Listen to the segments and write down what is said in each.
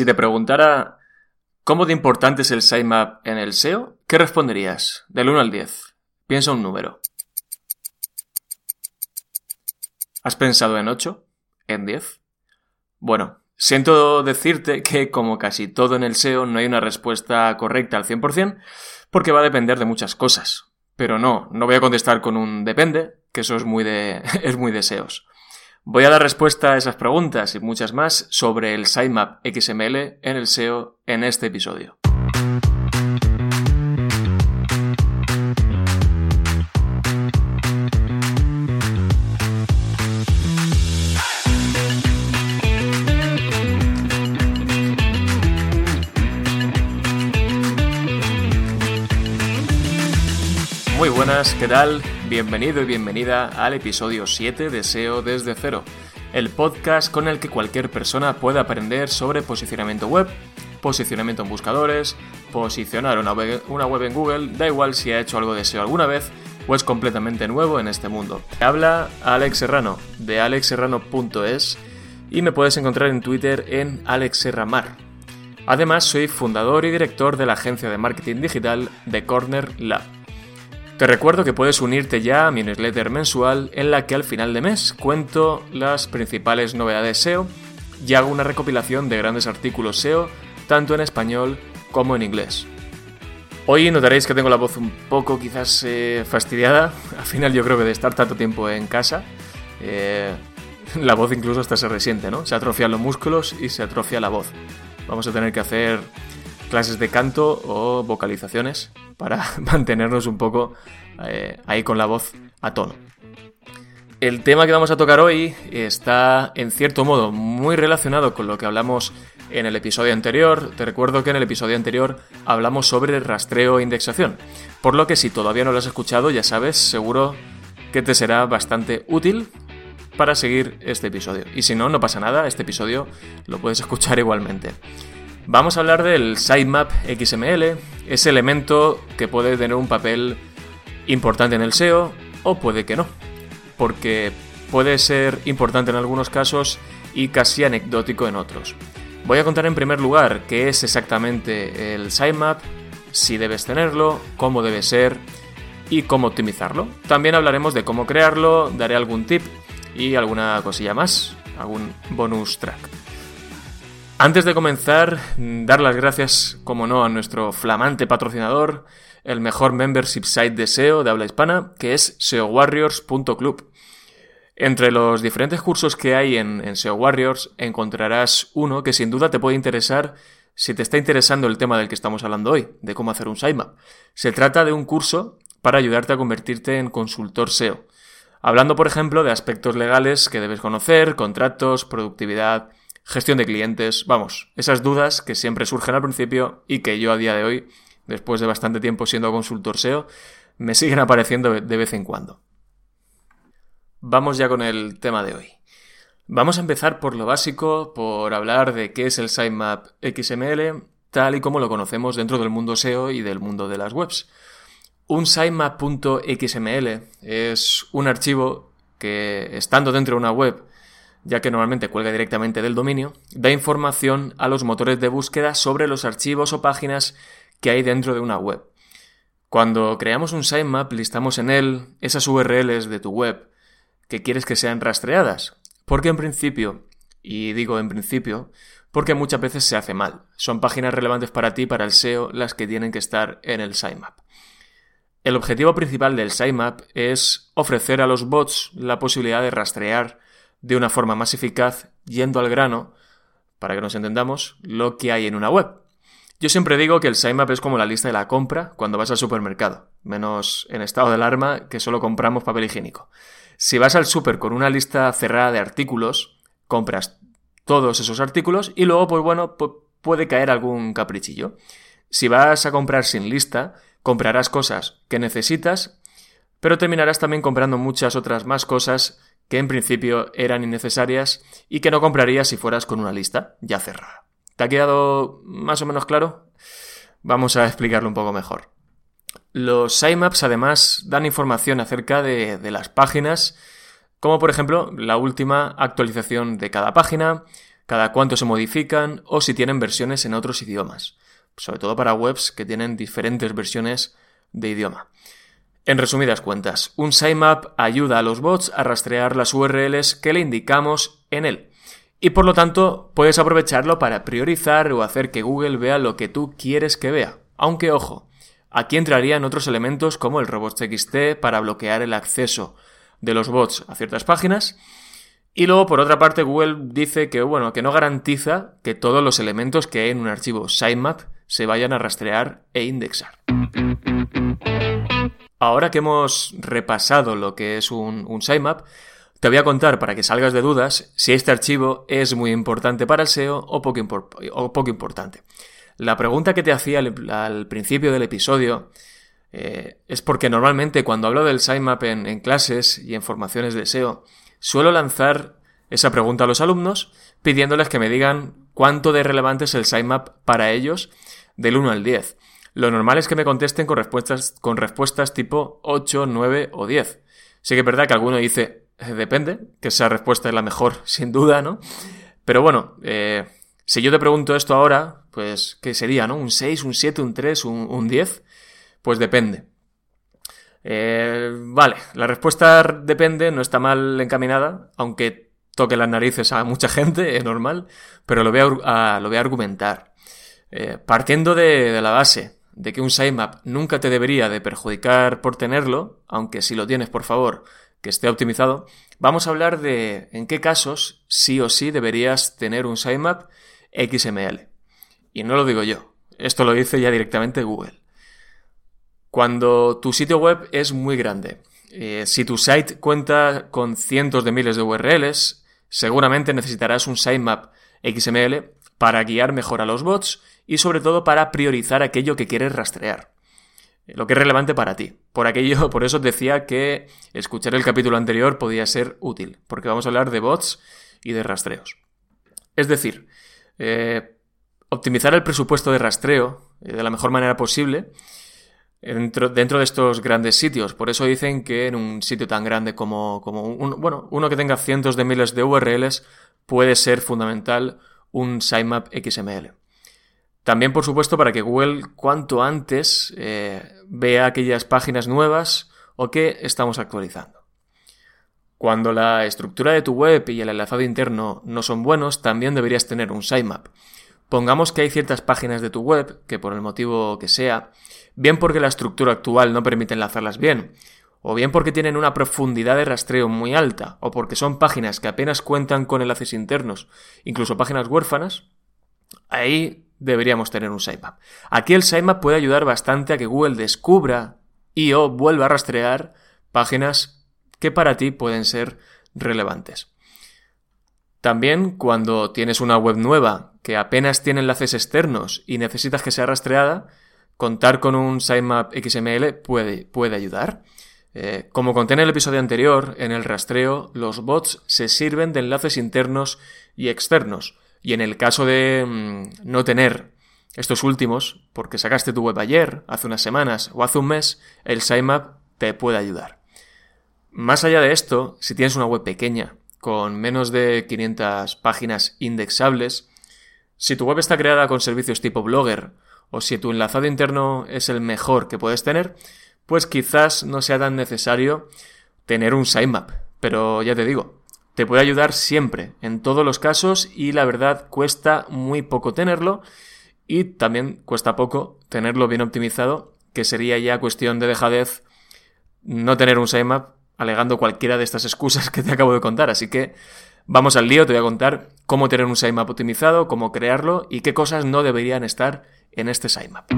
Si te preguntara cómo de importante es el sitemap en el SEO, ¿qué responderías? Del 1 al 10. Piensa un número. ¿Has pensado en 8? ¿En 10? Bueno, siento decirte que como casi todo en el SEO no hay una respuesta correcta al 100% porque va a depender de muchas cosas. Pero no, no voy a contestar con un depende, que eso es muy de, es muy. Voy a dar respuesta a esas preguntas y muchas más sobre el sitemap XML en el SEO en este episodio. Muy buenas, ¿qué tal? Bienvenido y bienvenida al episodio 7 de SEO desde cero, el podcast con el que cualquier persona puede aprender sobre posicionamiento web, posicionamiento en buscadores, posicionar una web, en Google, da igual si ha hecho algo de SEO alguna vez o es completamente nuevo en este mundo. Habla Alex Serrano de alexserrano.es y me puedes encontrar en Twitter en alexserramar. Además, soy fundador y director de la agencia de marketing digital The Corner Lab. Te recuerdo que puedes unirte ya a mi newsletter mensual en la que al final de mes cuento las principales novedades SEO y hago una recopilación de grandes artículos SEO tanto en español como en inglés. Hoy notaréis que tengo la voz un poco quizás eh, fastidiada. Al final yo creo que de estar tanto tiempo en casa, eh, la voz incluso hasta se resiente, ¿no? Se atrofian los músculos y se atrofia la voz. Vamos a tener que hacer clases de canto o vocalizaciones para mantenernos un poco eh, ahí con la voz a tono. El tema que vamos a tocar hoy está en cierto modo muy relacionado con lo que hablamos en el episodio anterior. Te recuerdo que en el episodio anterior hablamos sobre rastreo e indexación, por lo que si todavía no lo has escuchado ya sabes, seguro que te será bastante útil para seguir este episodio. Y si no, no pasa nada, este episodio lo puedes escuchar igualmente. Vamos a hablar del sitemap XML, ese elemento que puede tener un papel importante en el SEO o puede que no, porque puede ser importante en algunos casos y casi anecdótico en otros. Voy a contar en primer lugar qué es exactamente el sitemap, si debes tenerlo, cómo debe ser y cómo optimizarlo. También hablaremos de cómo crearlo, daré algún tip y alguna cosilla más, algún bonus track. Antes de comenzar, dar las gracias, como no, a nuestro flamante patrocinador, el mejor membership site de SEO de habla hispana, que es seowarriors.club. Entre los diferentes cursos que hay en, en, SEO Warriors encontrarás uno que sin duda te puede interesar si te está interesando el tema del que estamos hablando hoy, de cómo hacer un sitemap. Se trata de un curso para ayudarte a convertirte en consultor SEO. Hablando, por ejemplo, de aspectos legales que debes conocer, contratos, productividad, gestión de clientes, vamos, esas dudas que siempre surgen al principio y que yo a día de hoy, después de bastante tiempo siendo consultor SEO, me siguen apareciendo de vez en cuando. Vamos ya con el tema de hoy. Vamos a empezar por lo básico, por hablar de qué es el sitemap XML, tal y como lo conocemos dentro del mundo SEO y del mundo de las webs. Un sitemap.xml es un archivo que, estando dentro de una web, ya que normalmente cuelga directamente del dominio, da información a los motores de búsqueda sobre los archivos o páginas que hay dentro de una web. Cuando creamos un sitemap, listamos en él esas URLs de tu web que quieres que sean rastreadas, porque en principio, y digo en principio, porque muchas veces se hace mal. Son páginas relevantes para ti, para el SEO, las que tienen que estar en el sitemap. El objetivo principal del sitemap es ofrecer a los bots la posibilidad de rastrear de una forma más eficaz, yendo al grano, para que nos entendamos, lo que hay en una web. Yo siempre digo que el sitemap es como la lista de la compra cuando vas al supermercado, menos en estado de alarma que solo compramos papel higiénico. Si vas al super con una lista cerrada de artículos, compras todos esos artículos y luego, pues bueno, puede caer algún caprichillo. Si vas a comprar sin lista, comprarás cosas que necesitas, pero terminarás también comprando muchas otras más cosas que en principio eran innecesarias y que no comprarías si fueras con una lista ya cerrada. ¿Te ha quedado más o menos claro? Vamos a explicarlo un poco mejor. Los sitemaps además dan información acerca de, de las páginas, como por ejemplo la última actualización de cada página, cada cuánto se modifican o si tienen versiones en otros idiomas, sobre todo para webs que tienen diferentes versiones de idioma. En resumidas cuentas, un sitemap ayuda a los bots a rastrear las URLs que le indicamos en él. Y por lo tanto, puedes aprovecharlo para priorizar o hacer que Google vea lo que tú quieres que vea. Aunque ojo, aquí entrarían otros elementos como el robots.txt para bloquear el acceso de los bots a ciertas páginas. Y luego, por otra parte, Google dice que, bueno, que no garantiza que todos los elementos que hay en un archivo sitemap se vayan a rastrear e indexar. Ahora que hemos repasado lo que es un, un sitemap, te voy a contar para que salgas de dudas si este archivo es muy importante para el SEO o poco, importante. La pregunta que te hacía al, principio del episodio eh, es porque normalmente cuando hablo del sitemap en, en clases y en formaciones de SEO, suelo lanzar esa pregunta a los alumnos pidiéndoles que me digan cuánto de relevante es el sitemap para ellos del 1 al 10. Lo normal es que me contesten con respuestas, con respuestas tipo 8, 9 o 10. Sí que es verdad que alguno dice, eh, depende, que esa respuesta es la mejor, sin duda, ¿no? Pero bueno, eh, si yo te pregunto esto ahora, pues, ¿qué sería, no? ¿Un 6, un 7, un 3, un, 10? Pues depende. Eh, vale, la respuesta depende, no está mal encaminada, aunque toque las narices a mucha gente, es normal, pero lo voy a, lo voy a argumentar. Partiendo de, de la base de que un sitemap nunca te debería de perjudicar por tenerlo, aunque si lo tienes, por favor, que esté optimizado, vamos a hablar de en qué casos sí o sí deberías tener un sitemap XML. Y no lo digo yo, esto lo dice ya directamente Google. Cuando tu sitio web es muy grande, eh, si tu site cuenta con cientos de miles de URLs, seguramente necesitarás un sitemap XML para guiar mejor a los bots y sobre todo para priorizar aquello que quieres rastrear. Lo que es relevante para ti. Por aquello, por eso decía que escuchar el capítulo anterior podía ser útil, porque vamos a hablar de bots y de rastreos. Es decir, eh, optimizar el presupuesto de rastreo eh, de la mejor manera posible dentro, dentro, de estos grandes sitios. Por eso dicen que en un sitio tan grande como, como bueno, uno que tenga cientos de miles de URLs puede ser fundamental un sitemap XML. También, por supuesto, para que Google cuanto antes eh, vea aquellas páginas nuevas o que estamos actualizando. Cuando la estructura de tu web y el enlazado interno no son buenos, también deberías tener un sitemap. Pongamos que hay ciertas páginas de tu web que por el motivo que sea, bien porque la estructura actual no permite enlazarlas bien, o bien porque tienen una profundidad de rastreo muy alta, o porque son páginas que apenas cuentan con enlaces internos, incluso páginas huérfanas, ahí deberíamos tener un sitemap. Aquí el sitemap puede ayudar bastante a que Google descubra y o vuelva a rastrear páginas que para ti pueden ser relevantes. También cuando tienes una web nueva que apenas tiene enlaces externos y necesitas que sea rastreada, contar con un sitemap XML puede, puede ayudar. Eh, como conté en el episodio anterior, en el rastreo los bots se sirven de enlaces internos y externos. Y en el caso de mm, no tener estos últimos, porque sacaste tu web ayer, hace unas semanas o hace un mes, el sitemap te puede ayudar. Más allá de esto, si tienes una web pequeña, con menos de 500 páginas indexables, si tu web está creada con servicios tipo Blogger, o si tu enlazado interno es el mejor que puedes tener, pues quizás no sea tan necesario tener un sitemap. Pero ya te digo, te puede ayudar siempre, en todos los casos, y la verdad cuesta muy poco tenerlo, y también cuesta poco tenerlo bien optimizado, que sería ya cuestión de dejadez no tener un sitemap alegando cualquiera de estas excusas que te acabo de contar. Así que vamos al lío, te voy a contar cómo tener un sitemap optimizado, cómo crearlo y qué cosas no deberían estar en este sitemap.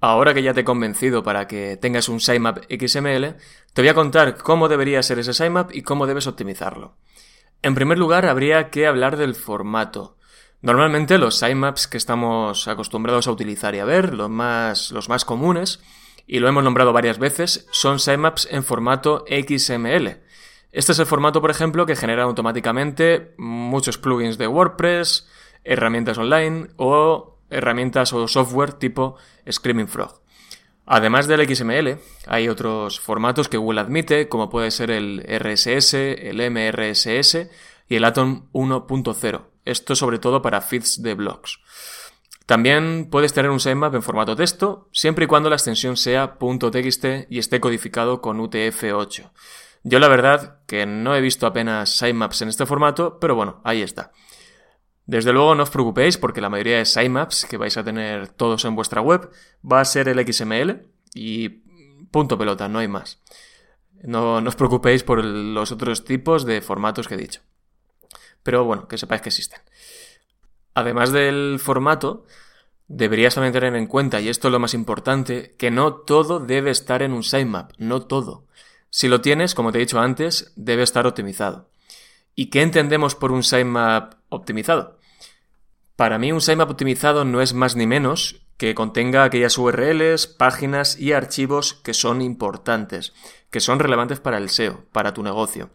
Ahora que ya te he convencido para que tengas un sitemap XML, te voy a contar cómo debería ser ese sitemap y cómo debes optimizarlo. En primer lugar, habría que hablar del formato. Normalmente los sitemaps que estamos acostumbrados a utilizar y a ver, los más, los más comunes, y lo hemos nombrado varias veces, son sitemaps en formato XML. Este es el formato, por ejemplo, que genera automáticamente muchos plugins de WordPress, herramientas online o herramientas o software tipo Screaming Frog. Además del XML, hay otros formatos que Google admite, como puede ser el RSS, el MRSS y el Atom 1.0. Esto sobre todo para feeds de blogs. También puedes tener un sitemap en formato texto, siempre y cuando la extensión sea .txt y esté codificado con UTF-8. Yo la verdad que no he visto apenas sitemaps en este formato, pero bueno, ahí está. Desde luego no os preocupéis porque la mayoría de sitemaps que vais a tener todos en vuestra web va a ser el XML y punto pelota, no hay más. No, os preocupéis por los otros tipos de formatos que he dicho. Pero bueno, que sepáis que existen. Además del formato, deberías también tener en cuenta, y esto es lo más importante, que no todo debe estar en un sitemap, no todo. Si lo tienes, como te he dicho antes, debe estar optimizado. ¿Y qué entendemos por un sitemap optimizado? Para mí un sitemap optimizado no es más ni menos que contenga aquellas URLs, páginas y archivos que son importantes, que son relevantes para el SEO, para tu negocio.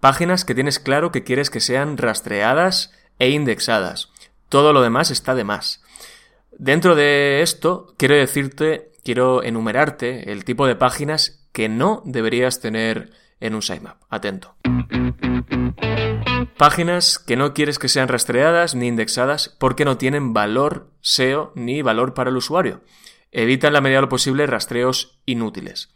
Páginas que tienes claro que quieres que sean rastreadas e indexadas. Todo lo demás está de más. Dentro de esto, quiero decirte, quiero enumerarte el tipo de páginas que no deberías tener en un sitemap. Atento. Páginas que no quieres que sean rastreadas ni indexadas porque no tienen valor SEO ni valor para el usuario. Evita en la medida de lo posible rastreos inútiles.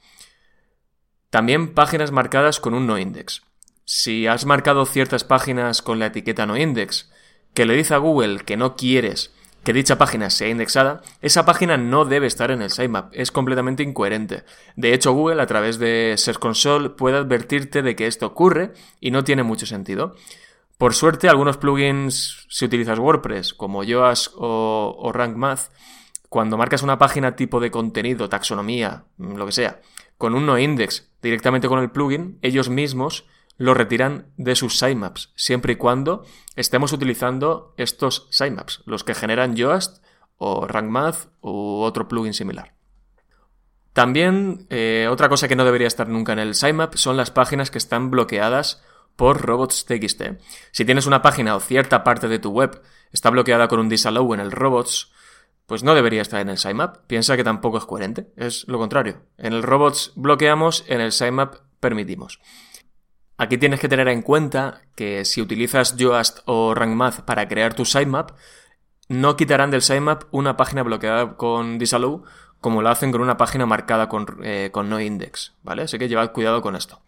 También páginas marcadas con un no index. Si has marcado ciertas páginas con la etiqueta no index, que le dice a Google que no quieres que dicha página sea indexada, esa página no debe estar en el sitemap, es completamente incoherente. De hecho, Google a través de Search Console puede advertirte de que esto ocurre y no tiene mucho sentido. Por suerte, algunos plugins, si utilizas WordPress, como Yoast o, o Rank Math, cuando marcas una página tipo de contenido, taxonomía, lo que sea, con un no index directamente con el plugin, ellos mismos lo retiran de sus sitemaps, siempre y cuando estemos utilizando estos sitemaps, los que generan Yoast o RankMath u otro plugin similar. También, eh, otra cosa que no debería estar nunca en el sitemap son las páginas que están bloqueadas por robots.txt. Si tienes una página o cierta parte de tu web está bloqueada con un disallow en el robots, pues no debería estar en el sitemap. Piensa que tampoco es coherente, es lo contrario. En el robots bloqueamos, en el sitemap permitimos. Aquí tienes que tener en cuenta que si utilizas Yoast o RankMath para crear tu sitemap, no quitarán del sitemap una página bloqueada con disallow como lo hacen con una página marcada con, eh, con no index, ¿vale? Así que llevad cuidado con esto.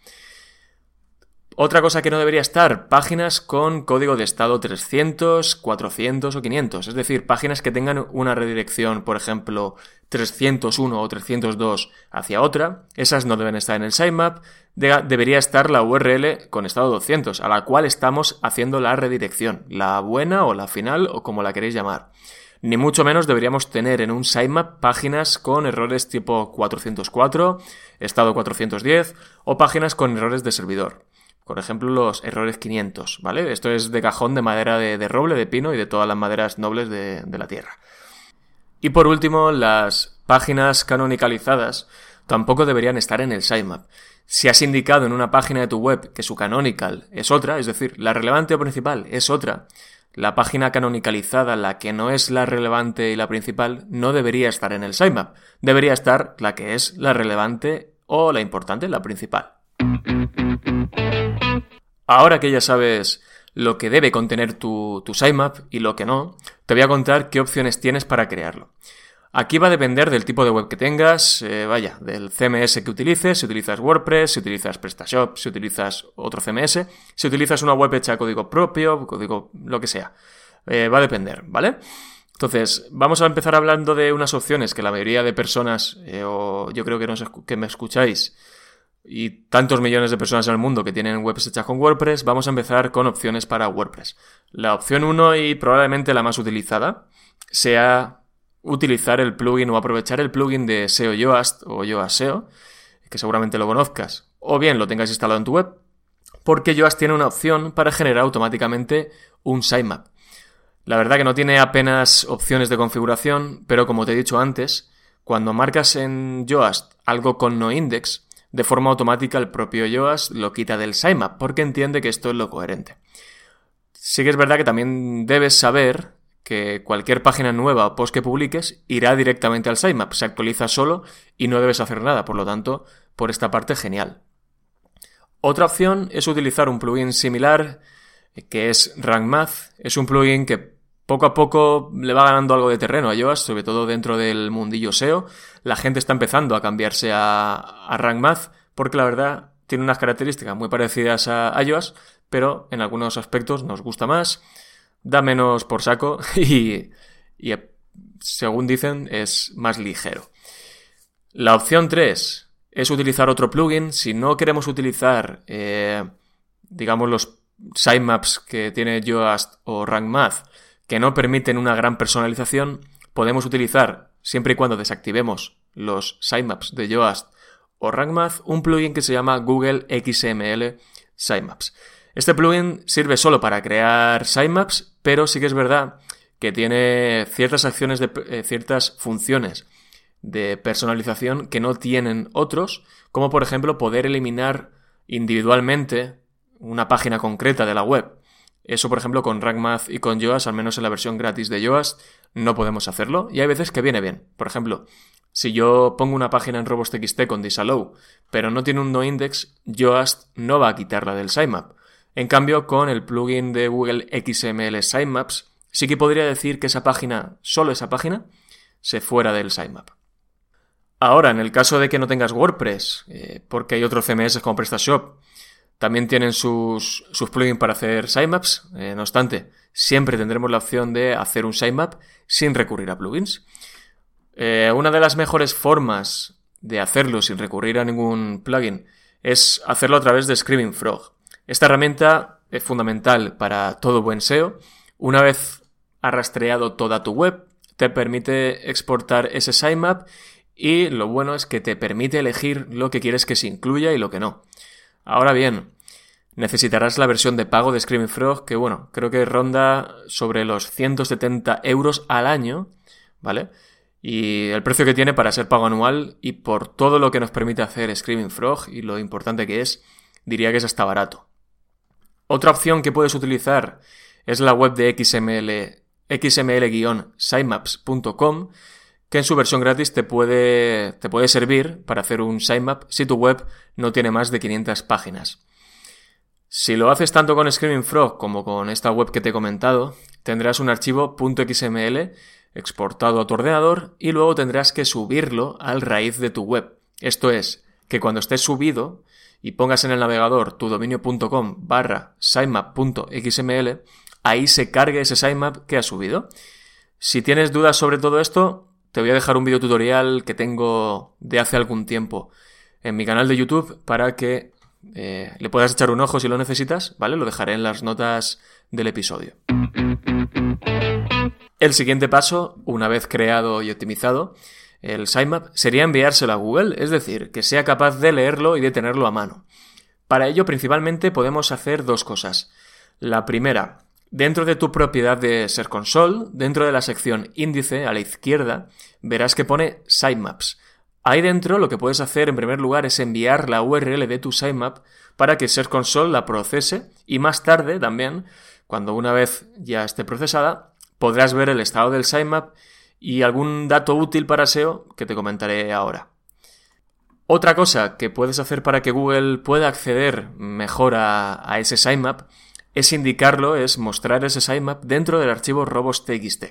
Otra cosa que no debería estar, páginas con código de estado 300, 400 o 500, es decir, páginas que tengan una redirección, por ejemplo, 301 o 302 hacia otra, esas no deben estar en el sitemap, debería estar la URL con estado 200, a la cual estamos haciendo la redirección, la buena o la final o como la queréis llamar. Ni mucho menos deberíamos tener en un sitemap páginas con errores tipo 404, estado 410 o páginas con errores de servidor. Por ejemplo, los errores 500, ¿vale? Esto es de cajón de madera de, roble, de pino y de todas las maderas nobles de, de la tierra. Y por último, las páginas canonicalizadas tampoco deberían estar en el sitemap. Si has indicado en una página de tu web que su canonical es otra, es decir, la relevante o principal es otra, la página canonicalizada, la que no es la relevante y la principal, no debería estar en el sitemap. Debería estar la que es la relevante o la importante, la principal. Ahora que ya sabes lo que debe contener tu, sitemap y lo que no, te voy a contar qué opciones tienes para crearlo. Aquí va a depender del tipo de web que tengas, eh, vaya, del CMS que utilices, si utilizas WordPress, si utilizas PrestaShop, si utilizas otro CMS, si utilizas una web hecha código propio, código lo que sea. Eh, va a depender, ¿vale? Entonces, vamos a empezar hablando de unas opciones que la mayoría de personas, eh, o yo creo que, que me escucháis, y tantos millones de personas en el mundo que tienen webs hechas con WordPress, vamos a empezar con opciones para WordPress. La opción 1 y probablemente la más utilizada sea utilizar el plugin o aprovechar el plugin de SEO Yoast o Yoast SEO, que seguramente lo conozcas, o bien lo tengas instalado en tu web, porque Yoast tiene una opción para generar automáticamente un sitemap. La verdad que no tiene apenas opciones de configuración, pero como te he dicho antes, cuando marcas en Yoast algo con no index, de forma automática el propio Yoast lo quita del sitemap porque entiende que esto es lo coherente. Sí que es verdad que también debes saber que cualquier página nueva o post que publiques irá directamente al sitemap, se actualiza solo y no debes hacer nada, por lo tanto, por esta parte genial. Otra opción es utilizar un plugin similar que es RankMath. Es un plugin que poco a poco le va ganando algo de terreno a Yoast, sobre todo dentro del mundillo SEO. La gente está empezando a cambiarse a, a porque la verdad tiene unas características muy parecidas a, Yoast, pero en algunos aspectos nos gusta más, da menos por saco y, y según dicen es más ligero. La opción 3 es utilizar otro plugin. Si no queremos utilizar, eh, digamos, los sitemaps que tiene Yoast o RankMath que no permiten una gran personalización, podemos utilizar, siempre y cuando desactivemos los sitemaps de Yoast o RankMath, un plugin que se llama Google XML Sitemaps. Este plugin sirve solo para crear sitemaps, pero sí que es verdad que tiene ciertas acciones de eh, ciertas funciones de personalización que no tienen otros, como por ejemplo poder eliminar individualmente una página concreta de la web. Eso, por ejemplo, con RankMath y con Yoast, al menos en la versión gratis de Yoast, no podemos hacerlo. Y hay veces que viene bien. Por ejemplo, si yo pongo una página en robots.txt con disallow, pero no tiene un noindex, Yoast no va a quitarla del sitemap. En cambio, con el plugin de Google XML Sitemaps, sí que podría decir que esa página, solo esa página, se fuera del sitemap. Ahora, en el caso de que no tengas WordPress, eh, porque hay otros CMS como PrestaShop, también tienen sus, plugins para hacer sitemaps. Eh, no obstante, siempre tendremos la opción de hacer un sitemap sin recurrir a plugins. Eh, una de las mejores formas de hacerlo sin recurrir a ningún plugin es hacerlo a través de Screaming Frog. Esta herramienta es fundamental para todo buen SEO. Una vez ha rastreado toda tu web, te permite exportar ese sitemap y lo bueno es que te permite elegir lo que quieres que se incluya y lo que no. Ahora bien, necesitarás la versión de pago de Screaming Frog, que bueno, creo que ronda sobre los 170 euros al año, ¿vale? Y el precio que tiene para ser pago anual y por todo lo que nos permite hacer Screaming Frog y lo importante que es, diría que es hasta barato. Otra opción que puedes utilizar es la web de XML, xml-sitemaps.com, que en su versión gratis te puede, te puede servir para hacer un sitemap si tu web no tiene más de 500 páginas. Si lo haces tanto con Screaming Frog como con esta web que te he comentado, tendrás un archivo .xml exportado a tu ordenador y luego tendrás que subirlo al raíz de tu web. Esto es, que cuando estés subido y pongas en el navegador tu dominio.com barra sitemap.xml, ahí se cargue ese sitemap que has subido. Si tienes dudas sobre todo esto, te voy a dejar un video tutorial que tengo de hace algún tiempo en mi canal de YouTube para que eh, le puedas echar un ojo si lo necesitas, ¿vale? Lo dejaré en las notas del episodio. El siguiente paso, una vez creado y optimizado, el sitemap sería enviárselo a Google, es decir, que sea capaz de leerlo y de tenerlo a mano. Para ello, principalmente, podemos hacer dos cosas. La primera, Dentro de tu propiedad de Ser Console, dentro de la sección índice a la izquierda, verás que pone Sitemaps. Ahí dentro lo que puedes hacer en primer lugar es enviar la URL de tu sitemap para que Ser Console la procese y más tarde también, cuando una vez ya esté procesada, podrás ver el estado del sitemap y algún dato útil para SEO que te comentaré ahora. Otra cosa que puedes hacer para que Google pueda acceder mejor a, a ese sitemap es indicarlo, es mostrar ese sitemap dentro del archivo robots.txt.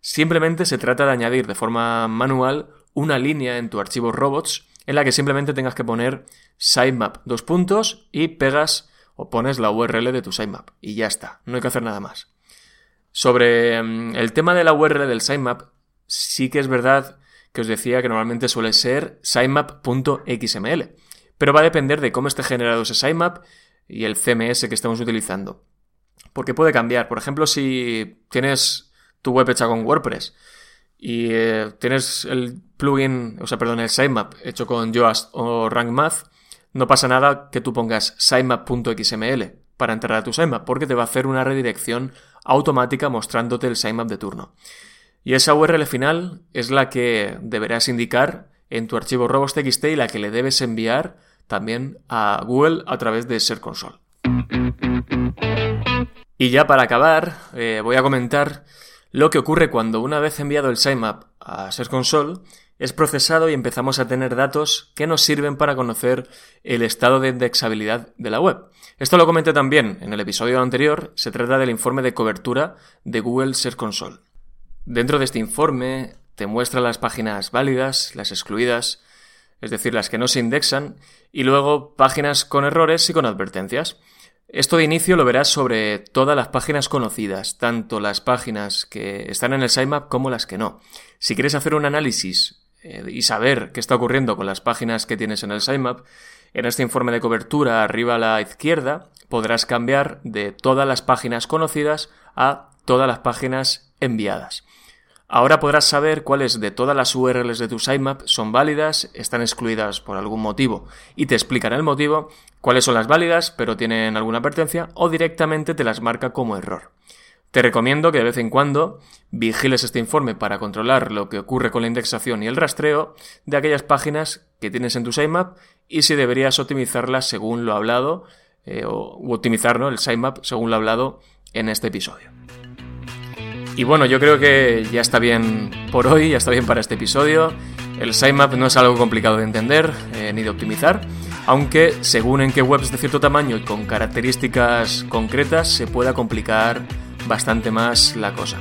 Simplemente se trata de añadir de forma manual una línea en tu archivo robots en la que simplemente tengas que poner sitemap dos puntos y pegas o pones la URL de tu sitemap y ya está, no hay que hacer nada más. Sobre mm, el tema de la URL del sitemap, sí que es verdad que os decía que normalmente suele ser sitemap.xml, pero va a depender de cómo esté generado ese sitemap y el CMS que estamos utilizando. Porque puede cambiar. Por ejemplo, si tienes tu web hecha con WordPress y eh, tienes el plugin, o sea, perdón, el sitemap hecho con Yoast o RankMath, no pasa nada que tú pongas sitemap.xml para entrar a tu sitemap, porque te va a hacer una redirección automática mostrándote el sitemap de turno. Y esa URL final es la que deberás indicar en tu archivo robots.txt y la que le debes enviar también a Google a través de Ser Console. Y ya para acabar, eh, voy a comentar lo que ocurre cuando una vez enviado el sitemap a Ser Console, es procesado y empezamos a tener datos que nos sirven para conocer el estado de indexabilidad de la web. Esto lo comenté también en el episodio anterior, se trata del informe de cobertura de Google Search Console. Dentro de este informe te muestra las páginas válidas, las excluidas, es decir, las que no se indexan, y luego páginas con errores y con advertencias. Esto de inicio lo verás sobre todas las páginas conocidas, tanto las páginas que están en el sitemap como las que no. Si quieres hacer un análisis eh, y saber qué está ocurriendo con las páginas que tienes en el sitemap, en este informe de cobertura arriba a la izquierda podrás cambiar de todas las páginas conocidas a todas las páginas enviadas. Ahora podrás saber cuáles de todas las URLs de tu sitemap son válidas, están excluidas por algún motivo y te explicará el motivo, cuáles son las válidas pero tienen alguna advertencia o directamente te las marca como error. Te recomiendo que de vez en cuando vigiles este informe para controlar lo que ocurre con la indexación y el rastreo de aquellas páginas que tienes en tu sitemap y si deberías optimizarlas según lo hablado eh, o optimizar el sitemap según lo hablado en este episodio. Y bueno, yo creo que ya está bien por hoy, ya está bien para este episodio. El sitemap no es algo complicado de entender eh, ni de optimizar, aunque según en qué webs de cierto tamaño y con características concretas se pueda complicar bastante más la cosa.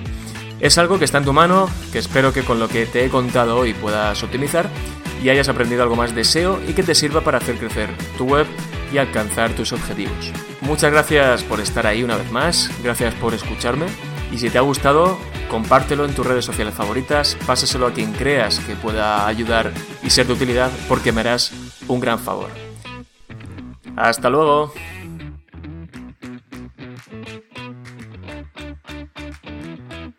Es algo que está en tu mano, que espero que con lo que te he contado hoy puedas optimizar y hayas aprendido algo más de SEO y que te sirva para hacer crecer tu web y alcanzar tus objetivos. Muchas gracias por estar ahí una vez más, gracias por escucharme y si te ha gustado, compártelo en tus redes sociales favoritas, pásaselo a quien creas que pueda ayudar y ser de utilidad porque me harás un gran favor. Hasta luego.